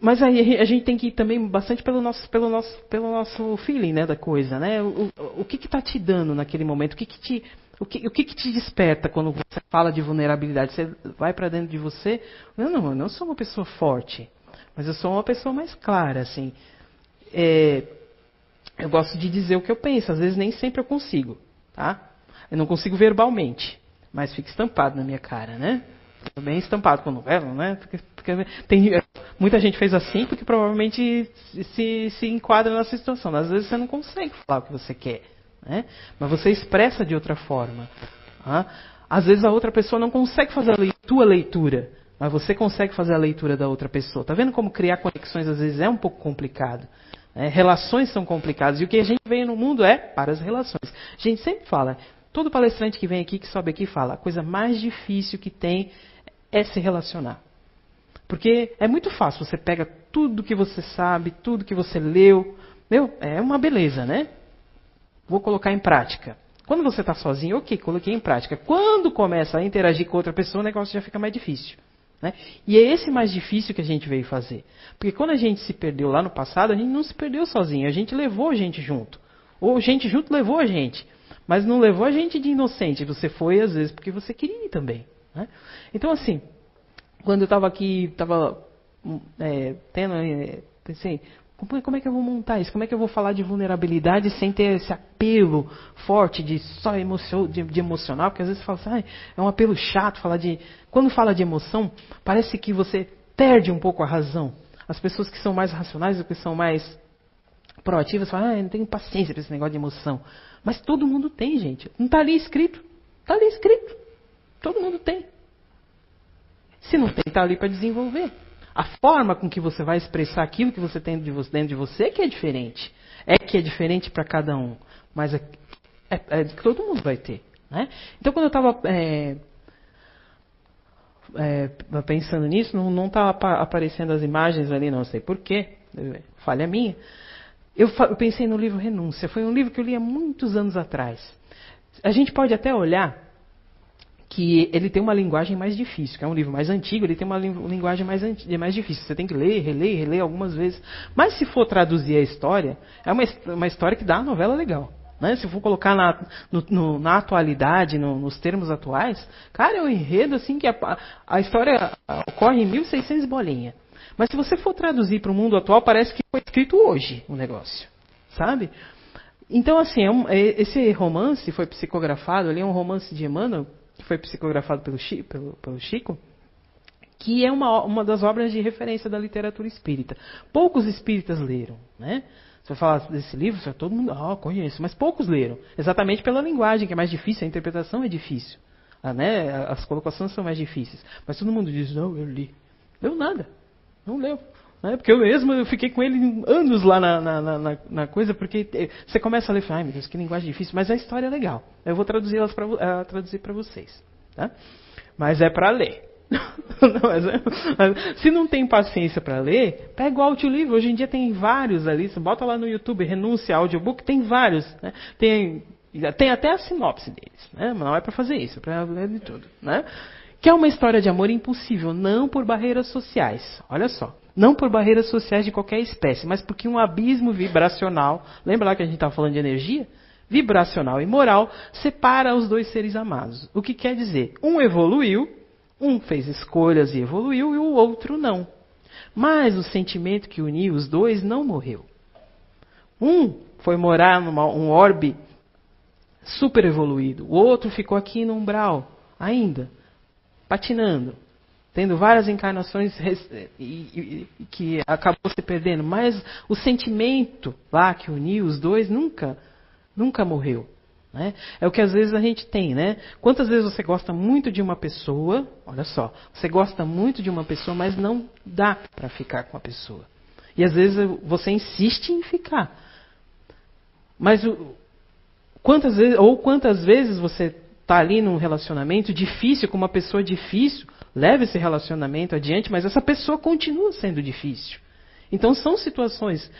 mas aí a gente tem que ir também bastante pelo nosso, pelo nosso, pelo nosso feeling, né, da coisa, né? O, o, que está te dando naquele momento? O que, que te o que, o que, que, te desperta quando você fala de vulnerabilidade? Você vai para dentro de você. Não, não, eu não sou uma pessoa forte, mas eu sou uma pessoa mais clara, assim. É, eu gosto de dizer o que eu penso. Às vezes nem sempre eu consigo, tá? Eu não consigo verbalmente, mas fica estampado na minha cara, né? Bem estampado com novela, né? Fica, fica, tem, muita gente fez assim porque provavelmente se, se enquadra nessa situação. Às vezes você não consegue falar o que você quer. Né? Mas você expressa de outra forma. Tá? Às vezes a outra pessoa não consegue fazer a tua leitura, mas você consegue fazer a leitura da outra pessoa. Tá vendo como criar conexões às vezes é um pouco complicado? Né? Relações são complicadas e o que a gente veio no mundo é para as relações. A gente sempre fala, todo palestrante que vem aqui, que sobe aqui, fala, a coisa mais difícil que tem é se relacionar. Porque é muito fácil, você pega tudo que você sabe, tudo que você leu, meu, é uma beleza, né? vou colocar em prática. Quando você está sozinho, ok, coloquei em prática. Quando começa a interagir com outra pessoa, o negócio já fica mais difícil. Né? E é esse mais difícil que a gente veio fazer. Porque quando a gente se perdeu lá no passado, a gente não se perdeu sozinho, a gente levou a gente junto. Ou gente junto levou a gente. Mas não levou a gente de inocente. Você foi, às vezes, porque você queria ir também. Né? Então, assim, quando eu estava aqui, estava é, tendo. É, pensei, como é que eu vou montar isso? Como é que eu vou falar de vulnerabilidade sem ter esse apelo forte de só emocio, de, de emocional? Porque às vezes você fala assim, ah, é um apelo chato falar de. Quando fala de emoção, parece que você perde um pouco a razão. As pessoas que são mais racionais, que são mais proativas, falam, ah, eu não tenho paciência para esse negócio de emoção. Mas todo mundo tem, gente. Não está ali escrito. Está ali escrito. Todo mundo tem. Se não tem, está ali para desenvolver. A forma com que você vai expressar aquilo que você tem dentro de você é que é diferente. É que é diferente para cada um. Mas é, é, é, que todo mundo vai ter. Né? Então, quando eu estava é, é, pensando nisso, não estava aparecendo as imagens ali, não sei porquê, falha minha. Eu, eu pensei no livro Renúncia. Foi um livro que eu li há muitos anos atrás. A gente pode até olhar que ele tem uma linguagem mais difícil, que é um livro mais antigo, ele tem uma linguagem mais, mais difícil. Você tem que ler, reler, reler algumas vezes. Mas se for traduzir a história, é uma, uma história que dá uma novela legal. Né? Se for colocar na, no, no, na atualidade, no, nos termos atuais, cara, é um enredo assim que a, a história ocorre em 1600 bolinha. Mas se você for traduzir para o mundo atual, parece que foi escrito hoje o negócio, sabe? Então, assim, é um, é, esse romance foi psicografado, ali é um romance de Emmanuel, que foi psicografado pelo, Chico, pelo, pelo Chico que é uma, uma das obras de referência da literatura espírita. Poucos espíritas leram, né? Você vai falar desse livro, você, todo mundo, ah, oh, conheço, mas poucos leram. Exatamente pela linguagem, que é mais difícil, a interpretação é difícil. Né? As colocações são mais difíceis. Mas todo mundo diz, não, eu li. Leu nada. Não leu. Né? Porque eu mesmo eu fiquei com ele anos lá na, na, na, na coisa, porque você começa a ler, ai meu Deus, que linguagem difícil, mas a história é legal. Eu vou traduzi-las para uh, traduzir para vocês. Tá? Mas é para ler. não, mas, mas, se não tem paciência para ler, pega o audiolivro. Hoje em dia tem vários ali. Você bota lá no YouTube, renúncia audiobook, tem vários. Né? Tem, tem até a sinopse deles. Né? Não é para fazer isso, é para ler de tudo. Né? Que é uma história de amor impossível, não por barreiras sociais. Olha só. Não por barreiras sociais de qualquer espécie, mas porque um abismo vibracional, lembra lá que a gente estava falando de energia? Vibracional e moral separa os dois seres amados. O que quer dizer? Um evoluiu, um fez escolhas e evoluiu, e o outro não. Mas o sentimento que uniu os dois não morreu. Um foi morar num um orbe super evoluído, o outro ficou aqui no umbral, ainda, patinando tendo várias encarnações e, e, que acabou se perdendo, mas o sentimento lá que uniu os dois nunca, nunca morreu. Né? É o que às vezes a gente tem, né? Quantas vezes você gosta muito de uma pessoa, olha só, você gosta muito de uma pessoa, mas não dá para ficar com a pessoa. E às vezes você insiste em ficar. Mas o, Quantas vezes, ou quantas vezes você está ali num relacionamento difícil com uma pessoa difícil, leva esse relacionamento adiante, mas essa pessoa continua sendo difícil. Então são situações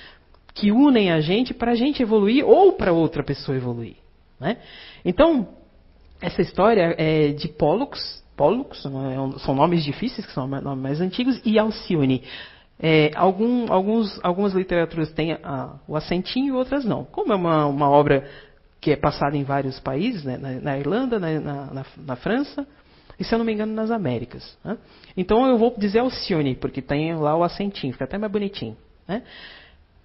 que unem a gente para a gente evoluir ou para outra pessoa evoluir. Né? Então, essa história é de Pollux, Pollux é são nomes difíceis, que são nomes mais antigos, e Alcione. É, algum, alguns, algumas literaturas têm a, o acentinho e outras não. Como é uma, uma obra que é passada em vários países, né, na, na, Irlanda, na, na, na, França, e se eu não me engano nas Américas. Né? Então eu vou dizer Alcione, porque tem lá o acentinho, fica até mais bonitinho. Né?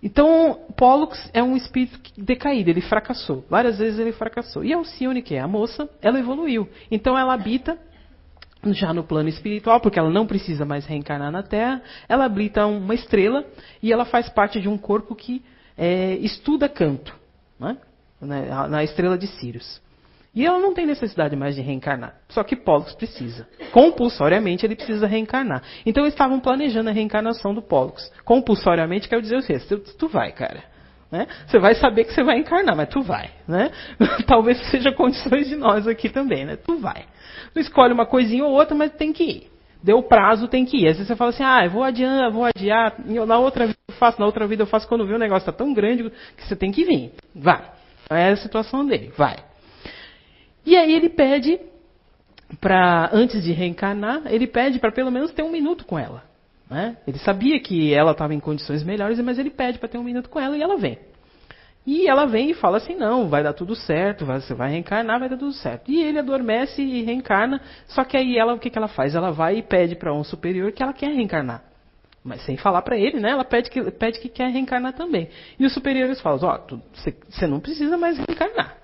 Então, Pollux é um espírito decaído, ele fracassou. Várias vezes ele fracassou. E Alcione, que é a moça, ela evoluiu. Então ela habita já no plano espiritual, porque ela não precisa mais reencarnar na Terra, ela habita uma estrela e ela faz parte de um corpo que é, estuda canto, né? Na estrela de Sirius. E ela não tem necessidade mais de reencarnar. Só que Pollux precisa. Compulsoriamente ele precisa reencarnar. Então eles estavam planejando a reencarnação do Pollux. Compulsoriamente quer dizer o quê? Tu, tu vai, cara. Né? Você vai saber que você vai encarnar, mas tu vai. Né? Talvez seja condições de nós aqui também, né? Tu vai. Tu escolhe uma coisinha ou outra, mas tem que ir. Deu prazo, tem que ir. Às vezes você fala assim, ah, eu vou adiar, vou adiar, na outra vida eu faço, na outra vida eu faço, quando vê o negócio está tão grande que você tem que vir. Vai. É a situação dele, vai. E aí ele pede para, antes de reencarnar, ele pede para pelo menos ter um minuto com ela. Né? Ele sabia que ela estava em condições melhores, mas ele pede para ter um minuto com ela e ela vem. E ela vem e fala assim: não, vai dar tudo certo, você vai reencarnar, vai dar tudo certo. E ele adormece e reencarna, só que aí ela, o que, que ela faz? Ela vai e pede para um superior que ela quer reencarnar. Mas sem falar para ele, né? Ela pede que, pede que quer reencarnar também. E os superiores falam: ó, você não precisa mais reencarnar.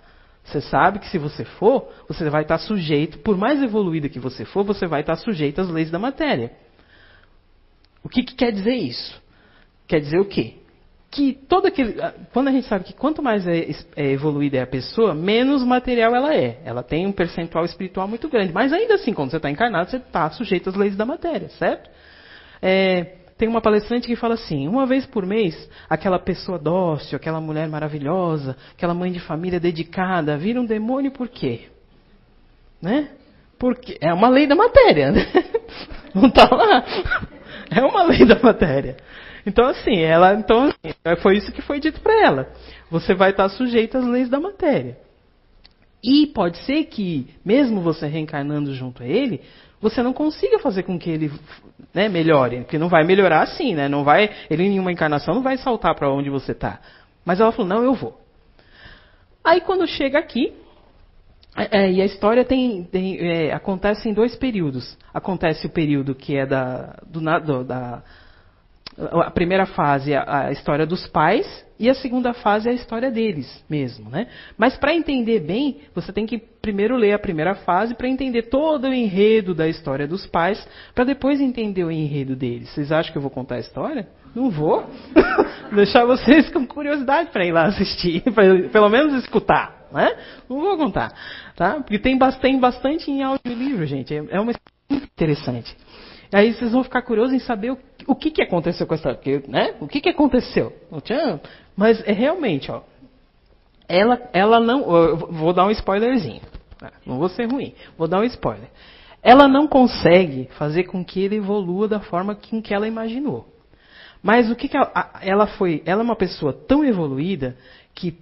Você sabe que se você for, você vai estar sujeito, por mais evoluída que você for, você vai estar sujeito às leis da matéria. O que, que quer dizer isso? Quer dizer o quê? Que todo aquele. Ah, quando a gente sabe que quanto mais é, é evoluída é a pessoa, menos material ela é. Ela tem um percentual espiritual muito grande. Mas ainda assim, quando você está encarnado, você está sujeito às leis da matéria, certo? É, tem uma palestrante que fala assim: uma vez por mês, aquela pessoa dócil, aquela mulher maravilhosa, aquela mãe de família dedicada, vira um demônio por quê? Né? Porque é uma lei da matéria, né? Não está lá. É uma lei da matéria. Então assim, ela, então assim, foi isso que foi dito para ela. Você vai estar sujeito às leis da matéria. E pode ser que, mesmo você reencarnando junto a ele, você não consiga fazer com que ele né, melhore. Porque não vai melhorar assim, né? Não vai, ele em uma encarnação não vai saltar para onde você está. Mas ela falou, não, eu vou. Aí quando chega aqui, é, é, e a história tem, tem é, acontece em dois períodos. Acontece o período que é da, do, da a primeira fase é a história dos pais e a segunda fase é a história deles mesmo, né? Mas para entender bem, você tem que primeiro ler a primeira fase para entender todo o enredo da história dos pais, para depois entender o enredo deles. Vocês acham que eu vou contar a história? Não vou. Deixar vocês com curiosidade para ir lá assistir, para pelo menos escutar, né? Não vou contar, tá? Porque tem bastante, bastante em audiolivro, gente. É, é uma interessante. Aí vocês vão ficar curiosos em saber o, o que, que aconteceu com essa. Né? O que, que aconteceu? Mas é realmente, ó. Ela, ela não. vou dar um spoilerzinho. Tá? Não vou ser ruim. Vou dar um spoiler. Ela não consegue fazer com que ele evolua da forma com que ela imaginou. Mas o que, que ela, ela foi? Ela é uma pessoa tão evoluída que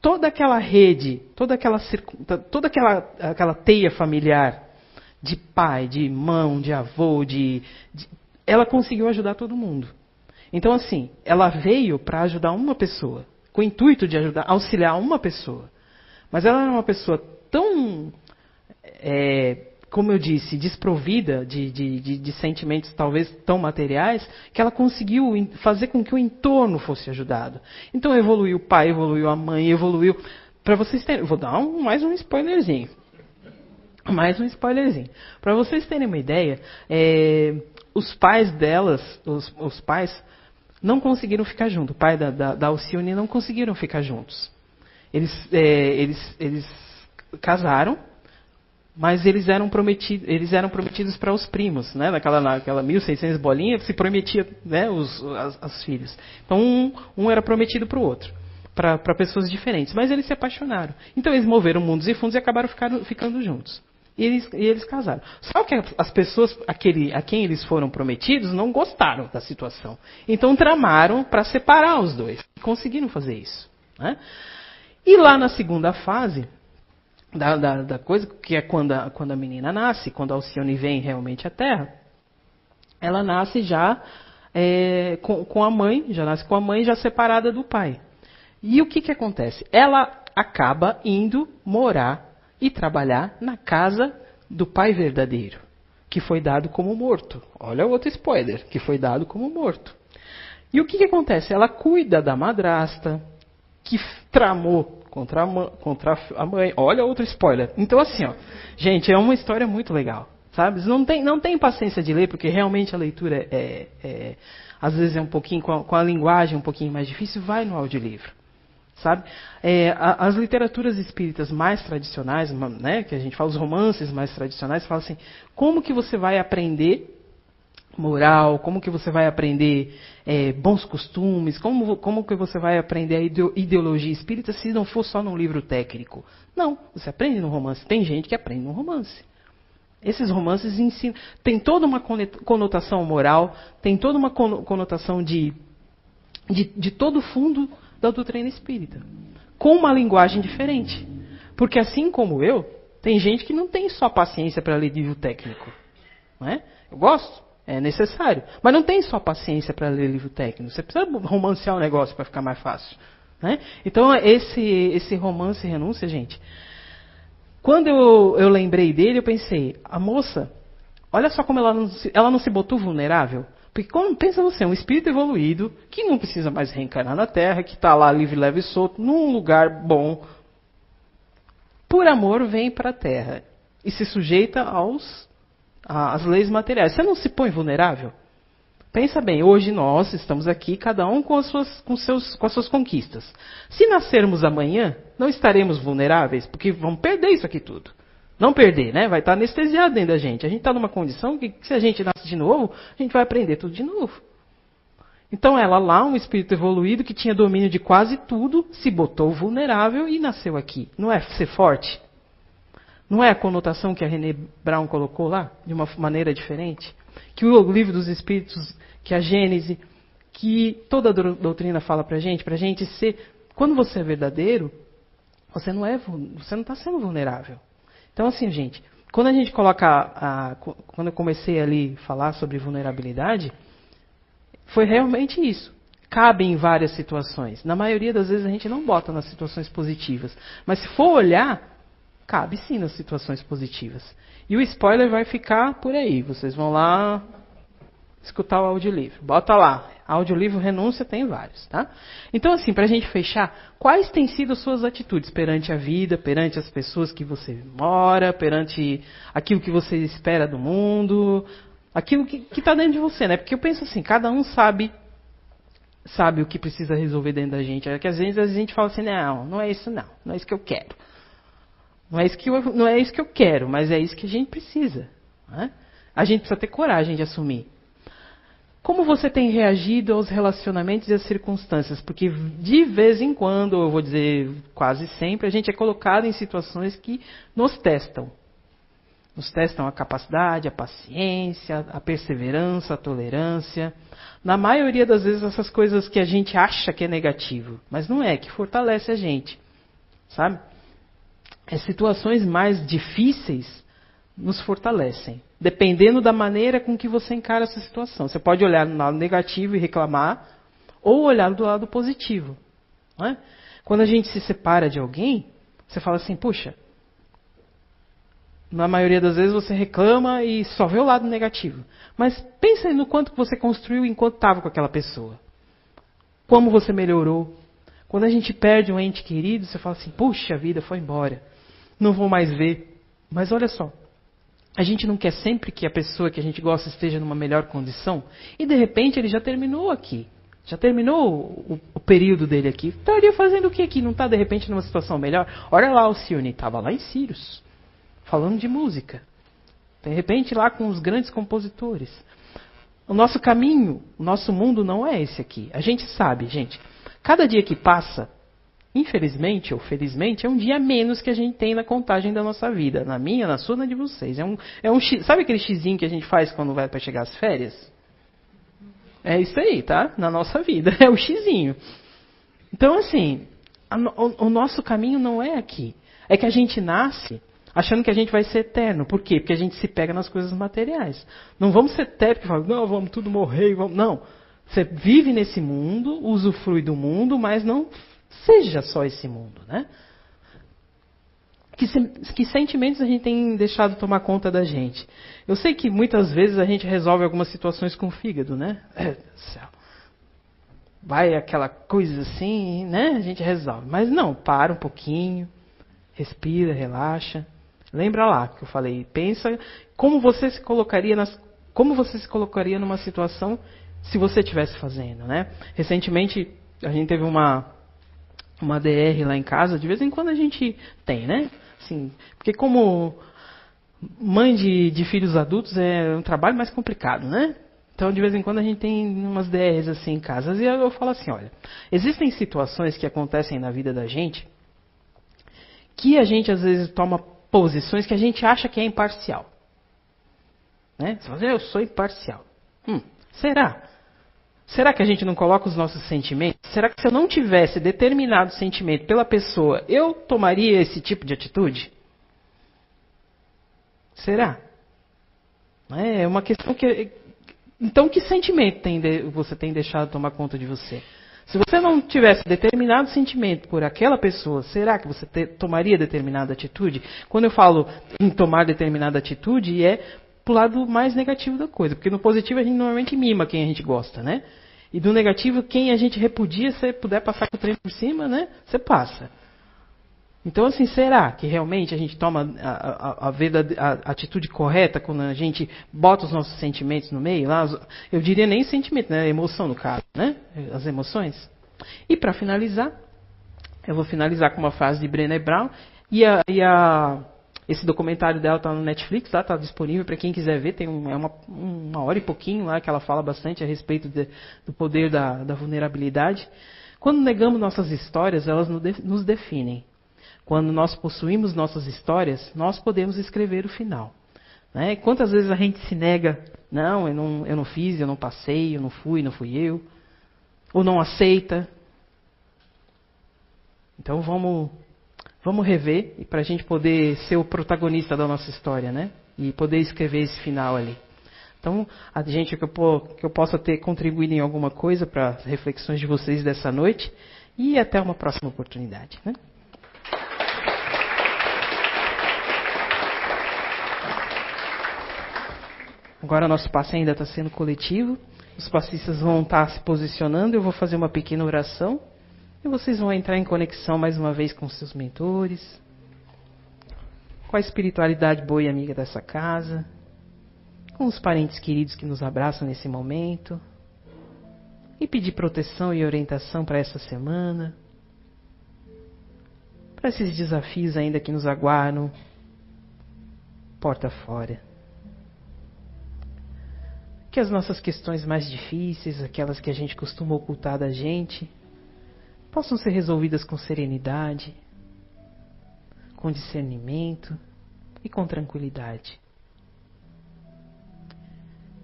toda aquela rede, toda aquela, toda aquela, aquela teia familiar de pai, de irmão, de avô, de, de ela conseguiu ajudar todo mundo. Então, assim, ela veio para ajudar uma pessoa, com o intuito de ajudar, auxiliar uma pessoa. Mas ela era uma pessoa tão, é, como eu disse, desprovida de, de, de, de, sentimentos talvez tão materiais, que ela conseguiu fazer com que o entorno fosse ajudado. Então evoluiu o pai, evoluiu a mãe, evoluiu. Para vocês terem. Vou dar um, mais um spoilerzinho. Mais um spoilerzinho. Para vocês terem uma ideia, é, os pais delas, os, os, pais, não conseguiram ficar juntos. O pai da, da, da Alcione não conseguiram ficar juntos. Eles, é, eles, eles casaram, mas eles eram prometidos, eles eram prometidos para os primos, né? Naquela, naquela 1600 bolinha se prometia, né, os as, as filhos. Então um, um era prometido para o outro. para pessoas diferentes. Mas eles se apaixonaram. Então eles moveram mundos e fundos e acabaram ficando juntos. E eles, e eles casaram. Só que as pessoas aquele, a quem eles foram prometidos não gostaram da situação. Então tramaram para separar os dois. Conseguiram fazer isso. Né? E lá na segunda fase da, da, da, coisa, que é quando a, quando a menina nasce, quando a Alcione vem realmente à Terra, ela nasce já é, com, com a mãe, já nasce com a mãe já separada do pai. E o que, que acontece? Ela acaba indo morar e trabalhar na casa do pai verdadeiro, que foi dado como morto. Olha outro spoiler, que foi dado como morto. E o que, que acontece? Ela cuida da madrasta, que tramou contra a, mãe, contra a mãe. Olha outro spoiler. Então, assim, ó, gente, é uma história muito legal. Sabe? Não tem, não tem paciência de ler, porque realmente a leitura é, é, é às vezes é um pouquinho, com a, com a linguagem um pouquinho mais difícil, vai no audiolivro sabe? É, as literaturas espíritas mais tradicionais, né, que a gente fala os romances mais tradicionais, falam assim, como que você vai aprender moral, como que você vai aprender é, bons costumes, como, como que você vai aprender a ideologia espírita se não for só num livro técnico? Não, você aprende no romance. Tem gente que aprende no romance. Esses romances ensinam, tem toda uma conotação moral, tem toda uma conotação de, de, de todo fundo da doutrina espírita, com uma linguagem diferente. Porque assim como eu, tem gente que não tem só paciência para ler livro técnico. Não é? Eu gosto, é necessário. Mas não tem só paciência para ler livro técnico. Você precisa romancear o negócio para ficar mais fácil. Né? Então, esse, esse romance renúncia, gente. Quando eu, eu lembrei dele, eu pensei, a moça, olha só como ela não ela não se botou vulnerável. Porque como, pensa você, um espírito evoluído, que não precisa mais reencarnar na Terra, que está lá livre, leve e solto, num lugar bom, por amor vem para a Terra e se sujeita aos, às leis materiais. Você não se põe vulnerável? Pensa bem, hoje nós estamos aqui, cada um com as, suas, com, seus, com as suas conquistas. Se nascermos amanhã, não estaremos vulneráveis, porque vamos perder isso aqui tudo. Não perder, né? Vai estar anestesiado dentro da gente. A gente está numa condição que, se a gente nasce de novo, a gente vai aprender tudo de novo. Então ela lá, um espírito evoluído que tinha domínio de quase tudo, se botou vulnerável e nasceu aqui. Não é ser forte? Não é a conotação que a René Brown colocou lá, de uma maneira diferente? Que o livro dos espíritos, que a Gênese, que toda a doutrina fala para a gente, para a gente ser. Quando você é verdadeiro, você não é, você não está sendo vulnerável. Então, assim, gente, quando a gente coloca. A, quando eu comecei ali a falar sobre vulnerabilidade, foi realmente isso. Cabe em várias situações. Na maioria das vezes a gente não bota nas situações positivas. Mas se for olhar, cabe sim nas situações positivas. E o spoiler vai ficar por aí. Vocês vão lá escutar o audiolivro. Bota lá. Audiolivro Renúncia tem vários, tá? Então, assim, para a gente fechar, quais têm sido suas atitudes perante a vida, perante as pessoas que você mora, perante aquilo que você espera do mundo, aquilo que está dentro de você, né? Porque eu penso assim, cada um sabe sabe o que precisa resolver dentro da gente. É que às vezes a gente fala assim, não, não é isso não, não é isso que eu quero. Não é isso que eu, não é isso que eu quero, mas é isso que a gente precisa. Né? A gente precisa ter coragem de assumir. Como você tem reagido aos relacionamentos e às circunstâncias? Porque de vez em quando, eu vou dizer quase sempre, a gente é colocado em situações que nos testam. Nos testam a capacidade, a paciência, a perseverança, a tolerância. Na maioria das vezes, essas coisas que a gente acha que é negativo, mas não é, que fortalece a gente. Sabe? As situações mais difíceis nos fortalecem, dependendo da maneira com que você encara essa situação. Você pode olhar no lado negativo e reclamar, ou olhar do lado positivo. É? Quando a gente se separa de alguém, você fala assim: puxa, na maioria das vezes você reclama e só vê o lado negativo. Mas pensa no quanto você construiu enquanto estava com aquela pessoa. Como você melhorou. Quando a gente perde um ente querido, você fala assim: puxa, vida foi embora. Não vou mais ver. Mas olha só, a gente não quer sempre que a pessoa que a gente gosta esteja numa melhor condição e de repente ele já terminou aqui. Já terminou o, o período dele aqui. Estaria fazendo o que aqui? Não está de repente numa situação melhor? Olha lá o Cione, estava lá em Sirius, falando de música. De repente lá com os grandes compositores. O nosso caminho, o nosso mundo não é esse aqui. A gente sabe, gente. Cada dia que passa, infelizmente ou felizmente, é um dia menos que a gente tem na contagem da nossa vida. Na minha, na sua, na de vocês. É um, é um x, sabe aquele xizinho que a gente faz quando vai para chegar as férias? É isso aí, tá? Na nossa vida. É o xizinho. Então, assim, a, o, o nosso caminho não é aqui. É que a gente nasce achando que a gente vai ser eterno. Por quê? Porque a gente se pega nas coisas materiais. Não vamos ser eterno e falar, não, vamos tudo morrer. Vamos... Não. Você vive nesse mundo, usufrui do mundo, mas não seja só esse mundo, né? Que, que, sentimentos a gente tem deixado tomar conta da gente? Eu sei que muitas vezes a gente resolve algumas situações com o fígado, né? Vai aquela coisa assim, né? A gente resolve. Mas não, para um pouquinho, respira, relaxa. Lembra lá que eu falei, pensa como você se colocaria nas, como você se colocaria numa situação se você estivesse fazendo, né? Recentemente a gente teve uma uma DR lá em casa, de vez em quando a gente tem, né? Assim, porque como mãe de, de filhos adultos é um trabalho mais complicado, né? Então, de vez em quando a gente tem umas DRs assim em casa. E eu, falo assim, olha, existem situações que acontecem na vida da gente que a gente às vezes toma posições que a gente acha que é imparcial. Né? Você fala, assim, eu sou imparcial. Hum, será? Será que a gente não coloca os nossos sentimentos? Será que se eu não tivesse determinado sentimento pela pessoa, eu tomaria esse tipo de atitude? Será? É uma questão que. Então, que sentimento tem de, você tem deixado tomar conta de você? Se você não tivesse determinado sentimento por aquela pessoa, será que você te, tomaria determinada atitude? Quando eu falo em tomar determinada atitude, é pro lado mais negativo da coisa. Porque no positivo a gente normalmente mima quem a gente gosta, né? E do negativo, quem a gente repudia, se puder passar com o trem por cima, né? Você passa. Então, assim, será que realmente a gente toma a, a, a, a, atitude correta quando a gente bota os nossos sentimentos no meio? Lá, eu diria nem sentimento, né? Emoção no caso, né? As emoções. E para finalizar, eu vou finalizar com uma frase de Brené Brown e a, e a esse documentário dela está no Netflix, está tá disponível para quem quiser ver. Tem um, é uma, uma, hora e pouquinho lá que ela fala bastante a respeito de, do poder da, da, vulnerabilidade. Quando negamos nossas histórias, elas nos definem. Quando nós possuímos nossas histórias, nós podemos escrever o final. Né? Quantas vezes a gente se nega, não eu, não, eu não fiz, eu não passei, eu não fui, não fui eu. Ou não aceita. Então vamos Vamos rever para a gente poder ser o protagonista da nossa história, né? E poder escrever esse final ali. Então, a gente que eu, que eu possa ter contribuído em alguma coisa para as reflexões de vocês dessa noite e até uma próxima oportunidade. Né? Agora nosso passe ainda está sendo coletivo. Os passistas vão estar tá se posicionando. Eu vou fazer uma pequena oração. E vocês vão entrar em conexão mais uma vez com seus mentores, com a espiritualidade boa e amiga dessa casa, com os parentes queridos que nos abraçam nesse momento, e pedir proteção e orientação para essa semana, para esses desafios ainda que nos aguardam porta fora. Que as nossas questões mais difíceis, aquelas que a gente costuma ocultar da gente, possam ser resolvidas com serenidade, com discernimento e com tranquilidade.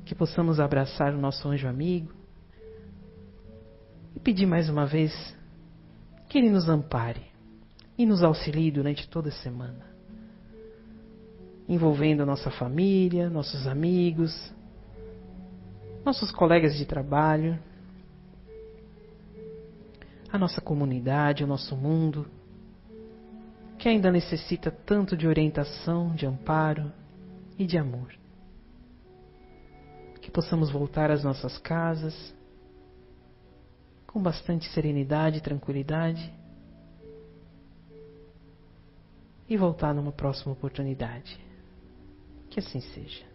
Que possamos abraçar o nosso anjo amigo e pedir mais uma vez que ele nos ampare e nos auxilie durante toda a semana, envolvendo nossa família, nossos amigos, nossos colegas de trabalho a nossa comunidade, o nosso mundo, que ainda necessita tanto de orientação, de amparo e de amor. Que possamos voltar às nossas casas com bastante serenidade e tranquilidade e voltar numa próxima oportunidade. Que assim seja.